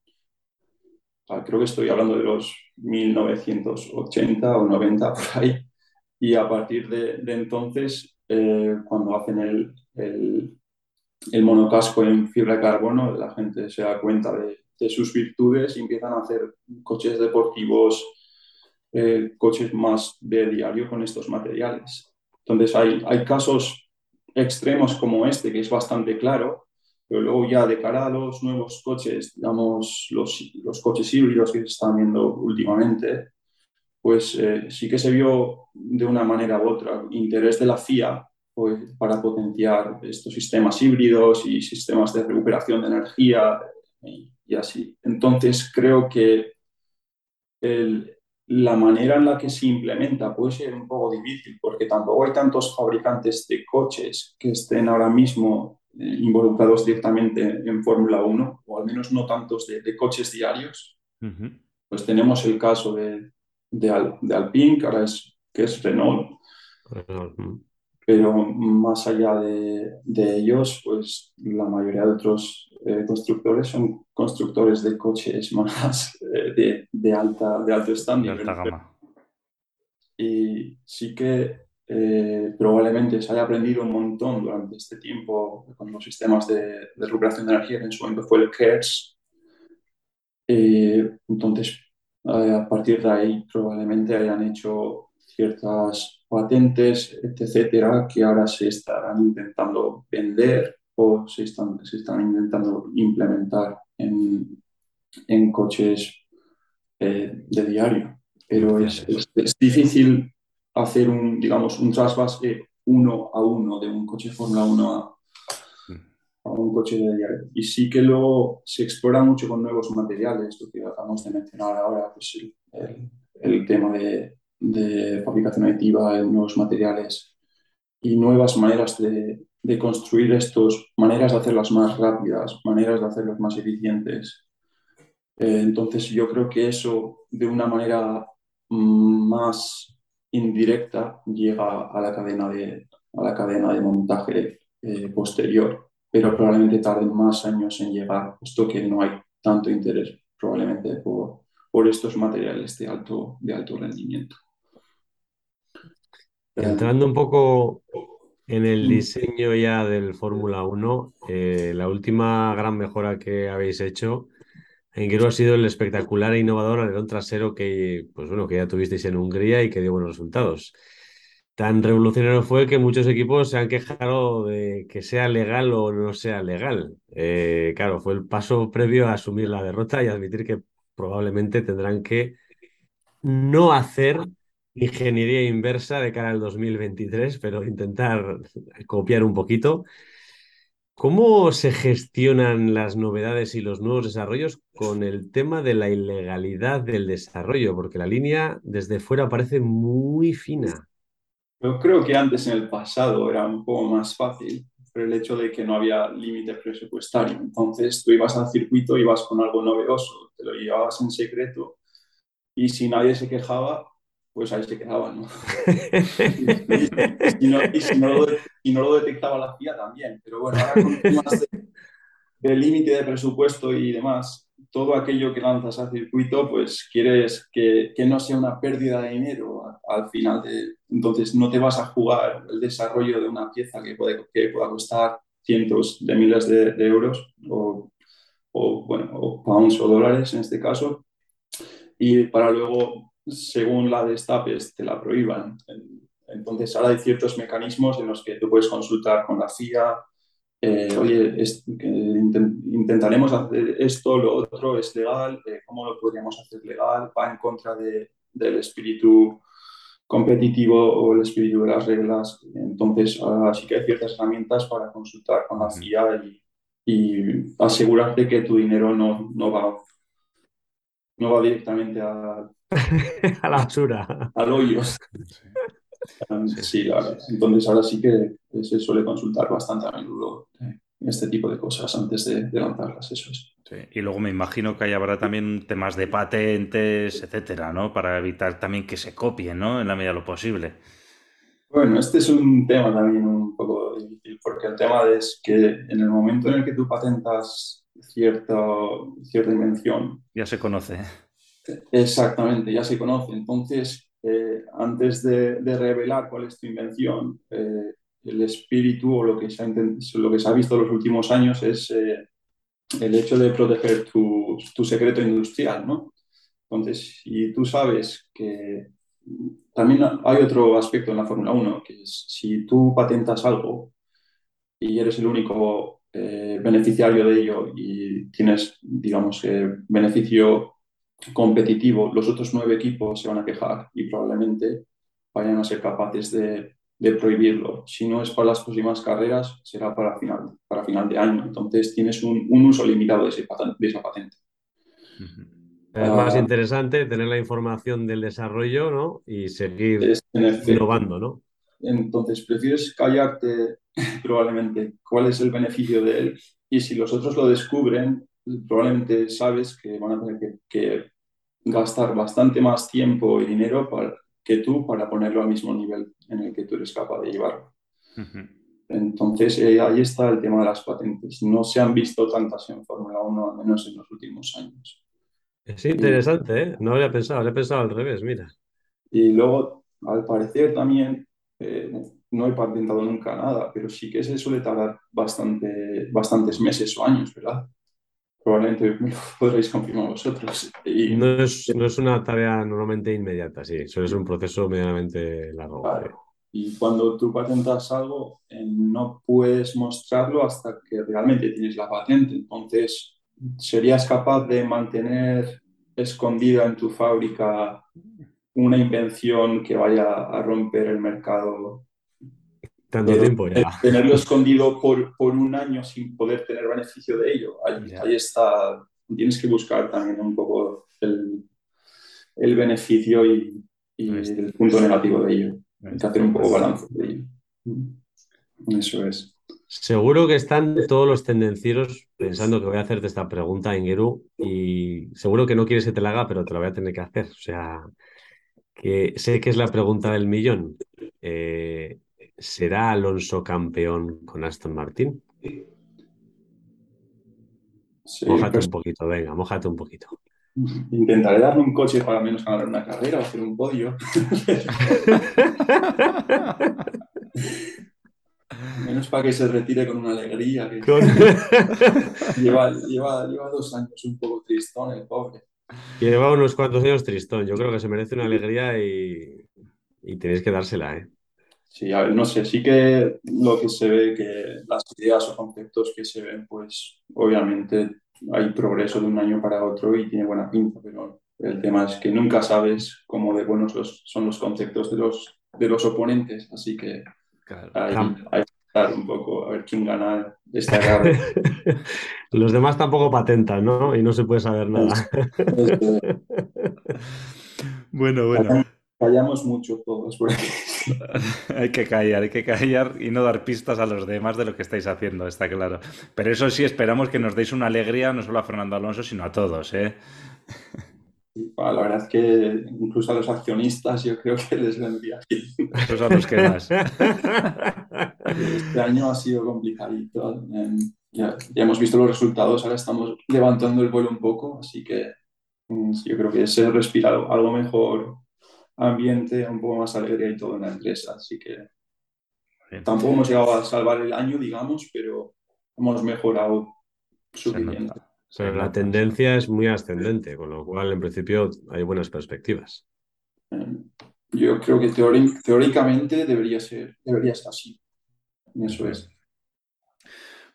creo que estoy hablando de los 1980 o 90 por ahí, y a partir de, entonces, eh, cuando hacen el, el, monocasco en fibra de carbono, la gente se da cuenta de, sus virtudes y empiezan a hacer coches deportivos, eh, coches más de diario con estos materiales. Entonces hay, hay casos extremos como este, que es bastante claro, pero luego ya de cara a los nuevos coches, digamos, los, los coches híbridos que se están viendo últimamente, pues eh, sí que se vio de una manera u otra interés de la FIA pues, para potenciar estos sistemas híbridos y sistemas de recuperación de energía y, así. Entonces creo que la manera en la que se implementa puede ser un poco difícil porque tampoco hay tantos fabricantes de coches que estén ahora mismo eh, involucrados directamente en Fórmula 1, o al menos no tantos de, coches diarios. Pues tenemos el caso de, de, de Alpine, que ahora es, que es Renault. Pero más allá de, ellos, pues la mayoría de otros eh, constructores son constructores de coches más eh, de, de, alta, de alto standing. De alta gama. Y sí que eh, probablemente se haya aprendido un montón durante este tiempo con los sistemas de, de recuperación de energía, que en su momento fue el KERS. entonces, eh, a partir de ahí probablemente hayan hecho ciertas patentes, etcétera, que ahora se estarán intentando vender o se están, se están intentando implementar en, en coches eh, de diario. Pero es, es, difícil hacer un, digamos, un trasvase uno a uno de un coche Fórmula 1 a, un coche de diario. Y sí que luego se explora mucho con nuevos materiales, lo que acabamos de mencionar ahora, pues el, el, tema de, de, fabricación aditiva, nuevos materiales y nuevas maneras de, de, construir estos, maneras de hacerlas más rápidas, maneras de hacerlas más eficientes. Eh, entonces yo creo que eso de una manera mm, más indirecta llega a la cadena de, a la cadena de montaje eh, posterior pero probablemente tarden más años en llegar, puesto que no hay tanto interés probablemente por, por estos materiales de alto, de alto rendimiento. Entrando un poco en el mm. diseño ya del Fórmula 1, eh, la última gran mejora que habéis hecho en Giro ha sido el espectacular e innovador alerón trasero que, pues bueno, que ya tuvisteis en Hungría y que dio buenos resultados tan revolucionario fue que muchos equipos se han quejado de que sea legal o no sea legal. Eh, claro, fue el paso previo a asumir la derrota y admitir que probablemente tendrán que no hacer ingeniería inversa de cara al 2023, pero intentar copiar un poquito. ¿Cómo se gestionan las novedades y los nuevos desarrollos con el tema de la ilegalidad del desarrollo? Porque la línea desde fuera parece muy fina. Yo creo que antes en el pasado era un poco más fácil por el hecho de que no había límite presupuestario. Entonces tú ibas al circuito, ibas con algo novedoso, te lo llevabas en secreto y si nadie se quejaba, pues ahí se quedaban. ¿no? y, si no, lo, detectaba la FIA también. Pero bueno, ahora con temas de, de límite de presupuesto y demás, todo aquello que lanzas al circuito, pues quieres que, que no sea una pérdida de dinero al, final. De, entonces no te vas a jugar el desarrollo de una pieza que, puede, que pueda costar cientos de miles de, euros o, o, bueno, o pounds o dólares en este caso, y para luego, según la destapes, te la prohíban. Entonces ahora hay ciertos mecanismos en los que tú puedes consultar con la FIA, eh, oye, intentaremos hacer esto, lo otro, es legal, eh, ¿cómo lo podríamos hacer legal? ¿Va en contra de, del espíritu competitivo o el espíritu de las reglas? Entonces, ahora sí que hay ciertas herramientas para consultar con la FIA y, y asegurarte que tu dinero no, no, va, no va directamente a, a la basura. Al hoyo. Sí, claro. Entonces ahora sí que se suele consultar bastante a menudo eh, este tipo de cosas antes de, lanzarlas, eso es. Y luego me imagino que ahí habrá también temas de patentes, etcétera, ¿no? Para evitar también que se copien, ¿no? En la medida de lo posible. Bueno, este es un tema también un poco difícil, porque el tema es que en el momento en el que tú patentas cierta, cierta invención. Ya se conoce. Exactamente, ya se conoce. Entonces, eh, antes de, revelar cuál es tu invención, eh, el espíritu o lo que, se ha, lo que se ha visto en los últimos años es eh, el hecho de proteger tu, tu, secreto industrial, ¿no? Entonces, si tú sabes que también hay otro aspecto en la Fórmula 1, que es si tú patentas algo y eres el único beneficiario de ello y tienes, digamos, beneficio competitivo, los otros nueve equipos se van a quejar y probablemente vayan a ser capaces de, prohibirlo. Si no es para las próximas carreras, será para final, para final de año. Entonces tienes un, uso limitado de, ese esa patente. Es más ah. interesante tener la información del desarrollo ¿no? y seguir innovando, ¿no? Entonces, prefieres callarte probablemente cuál es el beneficio de él y si los otros lo descubren, probablemente sabes que van a tener que, gastar bastante más tiempo y dinero para, que tú para ponerlo al mismo nivel en el que tú eres capaz de llevarlo. Entonces, eh, ahí está el tema de las patentes. No se han visto tantas en Fórmula 1, al menos en los últimos años. Es interesante, ¿eh? No había pensado, había pensado al revés, mira. Y luego, al parecer también, eh, no he patentado nunca nada, pero sí que se suele tardar bastante, bastantes meses o años, ¿verdad? probablemente me podréis confirmar vosotros. Y... No, es, no, es, una tarea normalmente inmediata, sí, eso es un proceso medianamente largo. Y cuando tú patentas algo, eh, no puedes mostrarlo hasta que realmente tienes la patente. Entonces, ¿serías capaz de mantener escondida en tu fábrica una invención que vaya a romper el mercado tanto tiempo ya. Tenerlo escondido por, por, un año sin poder tener beneficio de ello. Ahí, está. Tienes que buscar también un poco el, el beneficio y, y el punto negativo de ello. Hay que hacer un poco balance de ello. Eso es. Seguro que están todos los tendencieros pensando que voy a hacerte esta pregunta, Ingeru, y seguro que no quieres que te la haga, pero te la voy a tener que hacer. O sea, que sé que es la pregunta del millón. Eh, ¿Será Alonso campeón con Aston Martin? Sí, mójate pues un poquito, venga, mójate un poquito. Intentaré darle un coche para menos ganar una carrera o hacer un podio. menos para que se retire con una alegría. lleva, lleva, lleva, dos años un poco tristón el pobre. Lleva unos cuantos años tristón. Yo creo que se merece una alegría y, y tenéis que dársela, ¿eh? Sí, a ver, no sé, sí que lo que se ve, que las ideas o conceptos que se ven, pues obviamente hay progreso de un año para otro y tiene buena pinta, pero el tema es que nunca sabes cómo de buenos los, son los conceptos de los, de los oponentes, así que hay, que estar un poco a ver quién gana esta carrera. los demás tampoco patentan, ¿no? Y no se puede saber nada. bueno, bueno. Callamos mucho todos. hay que callar, hay que callar y no dar pistas a los demás de lo que estáis haciendo, está claro. Pero eso sí, esperamos que nos deis una alegría no solo a Fernando Alonso, sino a todos. ¿eh? La verdad es que incluso a los accionistas yo creo que les vendría bien. Esos a los que más. Este año ha sido complicadito. Ya, ya, hemos visto los resultados, ahora estamos levantando el vuelo un poco, así que mm, yo creo que se respira algo mejor ambiente, un poco más alegre y todo en la empresa. Así que tampoco hemos llegado a salvar el año, digamos, pero hemos mejorado suficiente. La tendencia es muy ascendente, con lo cual en principio hay buenas perspectivas. Em, yo creo que teóricamente debería ser, debería ser así. Eso es.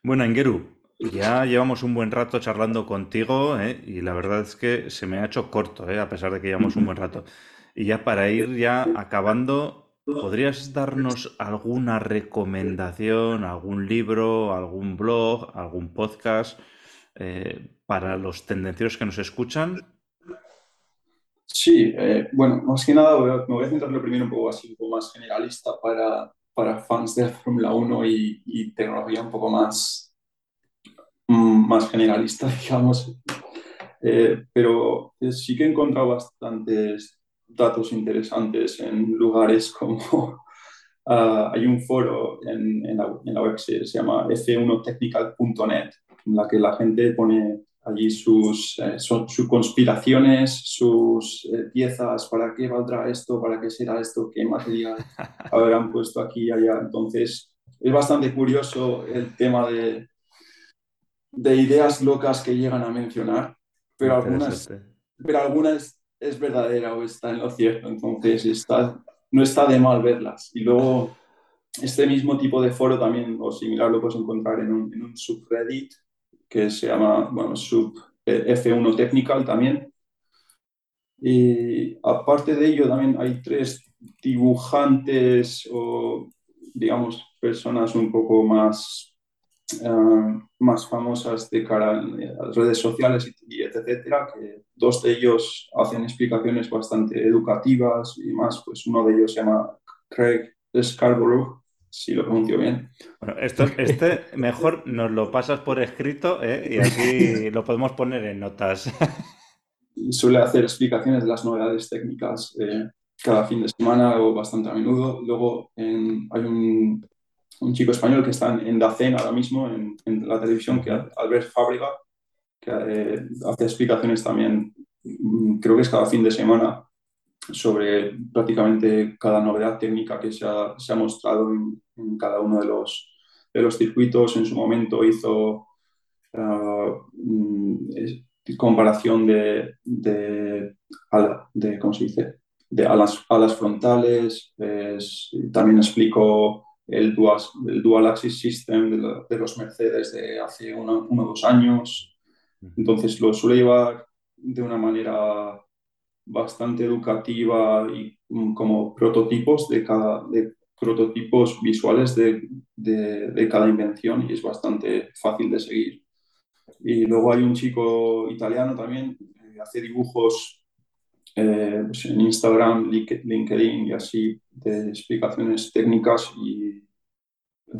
Bueno, Engeru, ya llevamos un buen rato charlando contigo ¿eh? y la verdad es que se me ha hecho corto, ¿eh? a pesar de que llevamos un buen rato. Y ya para ir ya acabando, ¿podrías darnos alguna recomendación, algún libro, algún blog, algún podcast eh, para los tendencieros que nos escuchan? Sí, eh, bueno, más que nada me voy a centrar primero un poco así, un poco más generalista para, para fans de la Fórmula 1 y, tecnología un poco más, mm, más generalista, digamos. Eh, pero sí que he encontrado bastantes datos interesantes en lugares como ah, hay un foro en, la, web que se llama f1technical.net en la que la gente pone allí sus, eh, sus conspiraciones, sus eh, piezas, para qué valdrá esto, para qué será esto, qué material habrán puesto aquí y allá. Entonces, es bastante curioso el tema de, de ideas locas que llegan a mencionar, pero algunas, pero algunas es verdadera o está en lo cierto, entonces está, no está de mal verlas. Y luego, este mismo tipo de foro también, o similar, lo puedes encontrar en un, en un subreddit que se llama, bueno, sub eh, F1 Technical también. Y aparte de ello, también hay tres dibujantes o, digamos, personas un poco más, uh, más famosas de cara a las redes sociales y, etcétera, que dos de ellos hacen explicaciones bastante educativas y más, pues uno de ellos se llama Craig Scarborough si lo pronuncio bien. Bueno, esto, este mejor nos lo pasas por escrito ¿eh? y así lo podemos poner en notas. Suele hacer explicaciones de las novedades técnicas eh, cada fin de semana o bastante a menudo. Luego hay un, un, chico español que está en, Dacen ahora mismo, en, en, la televisión, que Albert Fábrica, que eh, hace explicaciones también, mm, creo que es cada fin de semana, sobre prácticamente cada novedad técnica que se ha, se ha mostrado en, en, cada uno de los, de los circuitos. En su momento hizo uh, comparación de, de, de, ¿cómo se dice? de alas, alas frontales, es, también explicó el dual, el dual axis system de, la, de los Mercedes de hace uno o dos años. Entonces lo suele llevar de una manera bastante educativa y mm, como prototipos de cada de prototipos visuales de, de, de, cada invención y es bastante fácil de seguir. Y luego hay un chico italiano también que hace dibujos eh, pues en Instagram, LinkedIn y así de explicaciones técnicas y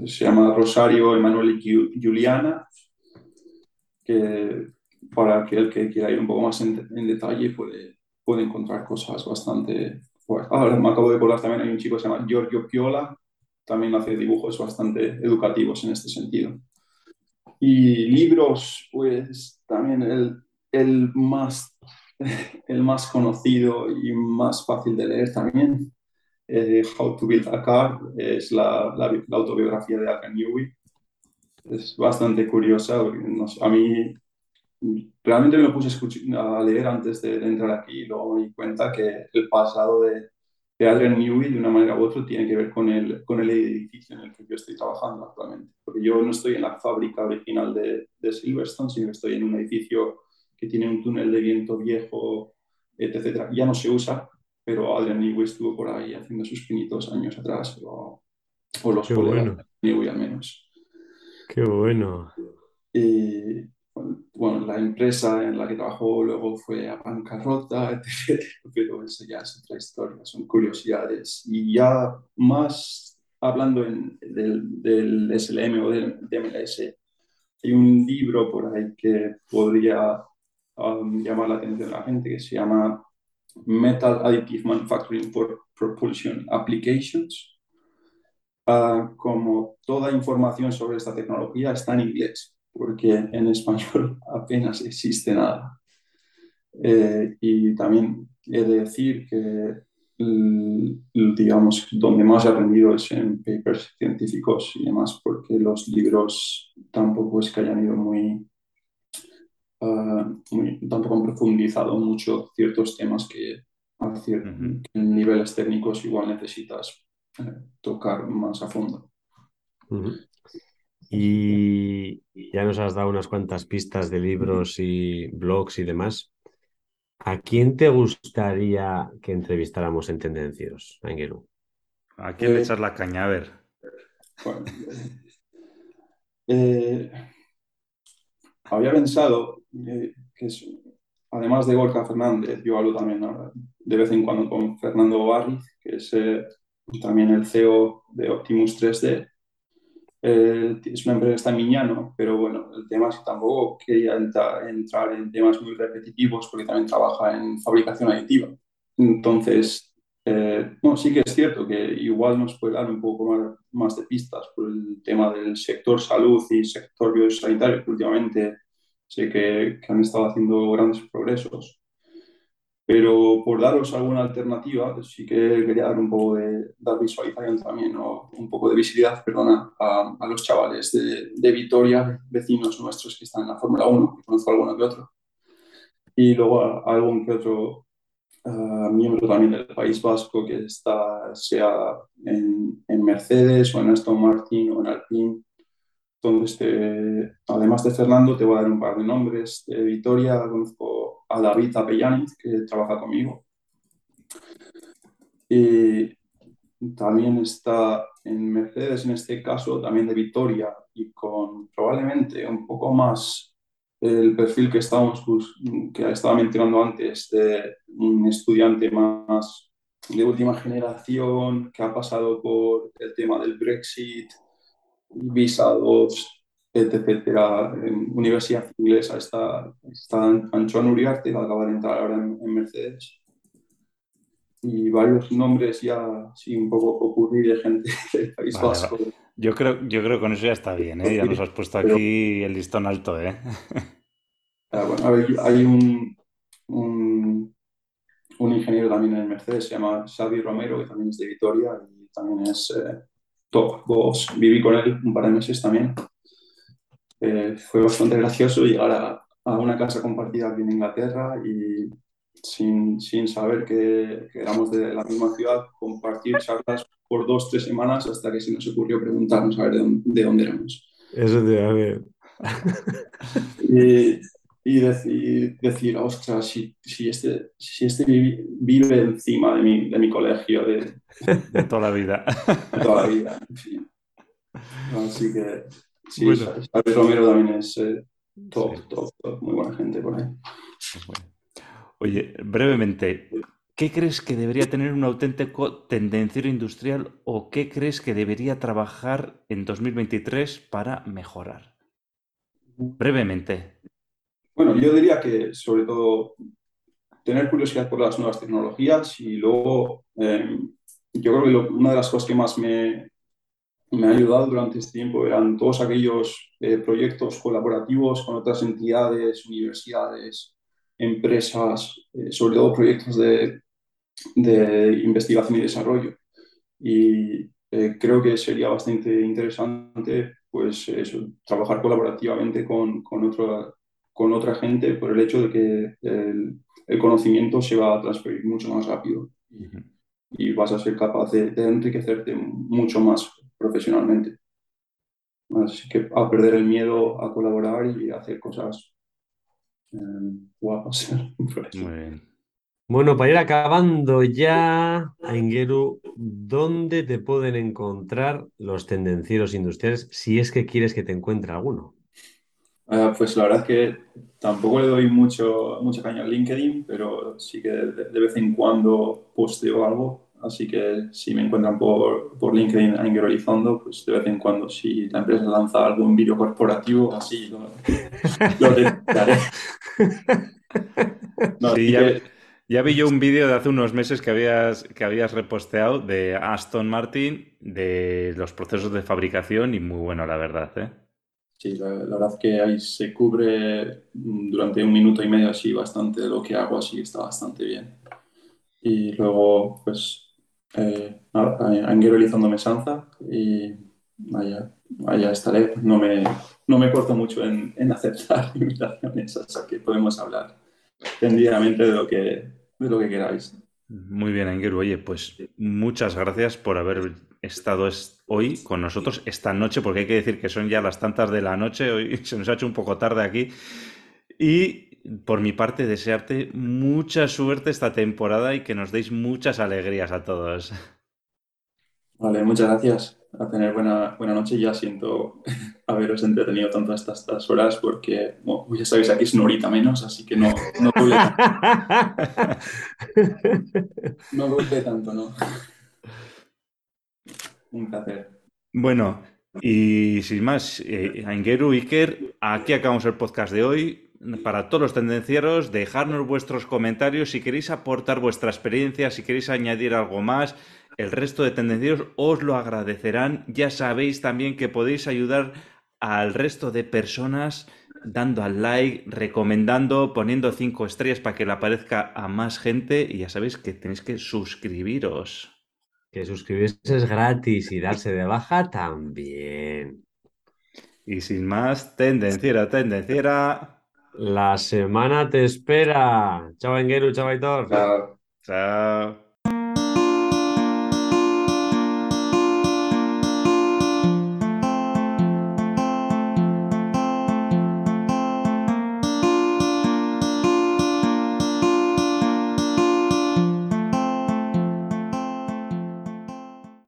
se llama Rosario Emanuele Giuliana, que para aquel que quiera ir un poco más en, en detalle puede puede encontrar cosas bastante fuertes. Ahora me acabo de acordar también, hay un chico que se llama Giorgio Piola, también hace dibujos bastante educativos en este sentido. Y libros, pues también el, el, más, el más conocido y más fácil de leer también, eh, How to Build a Car, es la, la, la autobiografía de Adrian Newey. Es bastante curiosa, no sé, a mí realmente me lo puse a leer antes de, entrar aquí y luego me di cuenta que el pasado de, de Adrian Newey, de una manera u otra, tiene que ver con el, con el edificio en el que yo estoy trabajando actualmente. Porque yo no estoy en la fábrica original de, de Silverstone, sino que estoy en un edificio que tiene un túnel de viento viejo, etc. Ya no se usa, pero Adrian Newey estuvo por ahí haciendo sus pinitos años atrás, o, o los Qué bueno. Newey al menos. Qué bueno. Y, bueno, la empresa en la que trabajó luego fue a bancarrota, etc. Pero eso ya es otra historia, son curiosidades. Y ya más hablando en, del, del, SLM o del MLS, hay un libro por ahí que podría um, llamar la atención de la gente que se llama Metal Additive Manufacturing for Propulsion Applications. Uh, como toda información sobre esta tecnología está en inglés porque en español apenas existe nada. Eh, y también he de decir que, digamos, donde más he aprendido es en papers científicos y demás, porque los libros tampoco es que hayan ido muy, uh, muy tampoco han profundizado mucho ciertos temas que a cierto, uh -huh. niveles técnicos igual necesitas eh, tocar más a fondo. Uh -huh. Y ya nos has dado unas cuantas pistas de libros y blogs y demás. ¿A quién te gustaría que entrevistáramos en Tendencieros, Ángelo? ¿A quién le echas la caña? A ver. Bueno, eh, había pensado eh, que es, además de Gorka Fernández, yo hablo también de vez en cuando con Fernando Barri, que es eh, también el CEO de Optimus 3D eh, es una empresa que está en Miñano, pero bueno, el tema es que tampoco quería entrar en temas muy repetitivos porque también trabaja en fabricación aditiva. Entonces, eh, no, sí que es cierto que igual nos puede dar un poco más, más, de pistas por el tema del sector salud y sector biosanitario, que últimamente sé que, que han estado haciendo grandes progresos. Pero por daros alguna alternativa, sí que quería dar un poco de dar visualización también, o un poco de visibilidad, perdona, a, a los chavales de, de, Vitoria, vecinos nuestros que están en la Fórmula 1, que conozco alguno que otro, y luego a, a algún que otro uh, miembro también del País Vasco que está, sea en, en, Mercedes o en Aston Martin o en Alpine. Entonces, te, además de Fernando, te voy a dar un par de nombres. De Vitoria conozco a David Apellaniz, que trabaja conmigo. Y también está en Mercedes, en este caso, también de Vitoria, y con probablemente un poco más el perfil que estábamos que estaba mencionando antes de un estudiante más de última generación que ha pasado por el tema del Brexit, visados, etcétera, en Universidad Inglesa está, está Antoine Uriarte, que acaba de entrar ahora en, en, Mercedes. Y varios nombres ya, sí, un poco ocurrir de gente del País vale, Vasco. Yo creo, yo creo que con eso ya está bien, ¿eh? Ya nos has puesto aquí el listón alto, ¿eh? Ah, bueno, ver, hay un, un, un, ingeniero también en Mercedes, se llama Xavi Romero, que también es de Vitoria y también es eh, top boss. Viví con él un par de meses también. Eh, fue bastante gracioso llegar a, a, una casa compartida aquí en Inglaterra y sin, sin saber que, que, éramos de la misma ciudad, compartir charlas por dos, tres semanas hasta que se nos ocurrió preguntarnos a ver de dónde, de dónde éramos. Eso te va bien. y, y decir, decir ostras, si, si, este, si este vive encima de mi, de mi colegio de, de toda la vida. De toda la vida, en fin. Así que sí, bueno. Xavi Romero también es eh, top, sí. top, top, muy buena gente por ahí. Oye, brevemente, ¿qué crees que debería tener un auténtico tendenciero industrial o qué crees que debería trabajar en 2023 para mejorar? Brevemente. Bueno, yo diría que sobre todo tener curiosidad por las nuevas tecnologías y luego eh, yo creo que lo, una de las cosas que más me, me, ha ayudado durante este tiempo. Eran todos aquellos eh, proyectos colaborativos con otras entidades, universidades, empresas, eh, sobre todo proyectos de, de, investigación y desarrollo. Y eh, creo que sería bastante interesante pues eso, trabajar colaborativamente con, con otras con otra gente por el hecho de que el, el conocimiento se va a transferir mucho más rápido. Y, y vas a ser capaz de, de, enriquecerte mucho más profesionalmente. Así que a perder el miedo a colaborar y a hacer cosas eh, guapas. Muy bien. Bueno, para ir acabando ya, Aingeru, ¿dónde te pueden encontrar los tendencieros industriales si es que quieres que te encuentre alguno? Uh, pues la verdad es que tampoco le doy mucho, mucha caña a LinkedIn, pero sí que de, de, vez en cuando posteo algo. Así que si me encuentran por, por LinkedIn Anguerorizando, pues de vez en cuando si la empresa lanza algún vídeo corporativo, así lo, lo detectaré. No, sí, ya, que... ya, vi yo un vídeo de hace unos meses que habías, que habías reposteado de Aston Martin, de los procesos de fabricación y muy bueno, la verdad. ¿eh? Sí, la, la, verdad que ahí se cubre durante un minuto y medio así bastante de lo que hago, así está bastante bien. Y luego, pues, eh, anguerolizando mesanza y allá, allá estaré. No me, no me corto mucho en, en aceptar invitaciones, así que podemos hablar tendidamente de lo que, de lo que queráis. Muy bien, Anguero. Oye, pues muchas gracias por haber estado hoy con nosotros esta noche, porque hay que decir que son ya las tantas de la noche, hoy se nos ha hecho un poco tarde aquí. Y por mi parte, desearte mucha suerte esta temporada y que nos deis muchas alegrías a todos. Vale, muchas gracias. A tener buena, buena noche. Ya siento haberos entretenido tanto estas, estas horas porque, bueno, ya sabéis, aquí es una horita menos, así que no, no no tanto, ¿no? Un placer. Bueno, y sin más, eh, Aingeru, Iker, aquí acabamos el podcast de hoy. Para todos los tendencieros, dejarnos vuestros comentarios si queréis aportar vuestra experiencia, si queréis añadir algo más. El resto de tendencieros os lo agradecerán. Ya sabéis también que podéis ayudar al resto de personas dando al like, recomendando, poniendo cinco estrellas para que le aparezca a más gente. Y ya sabéis que tenéis que suscribiros. Que suscribirse es gratis y darse de baja también. Y sin más, tendenciera, tendenciera. La semana te espera. Chao, Engeru, chao, Aitor. Claro. Chao.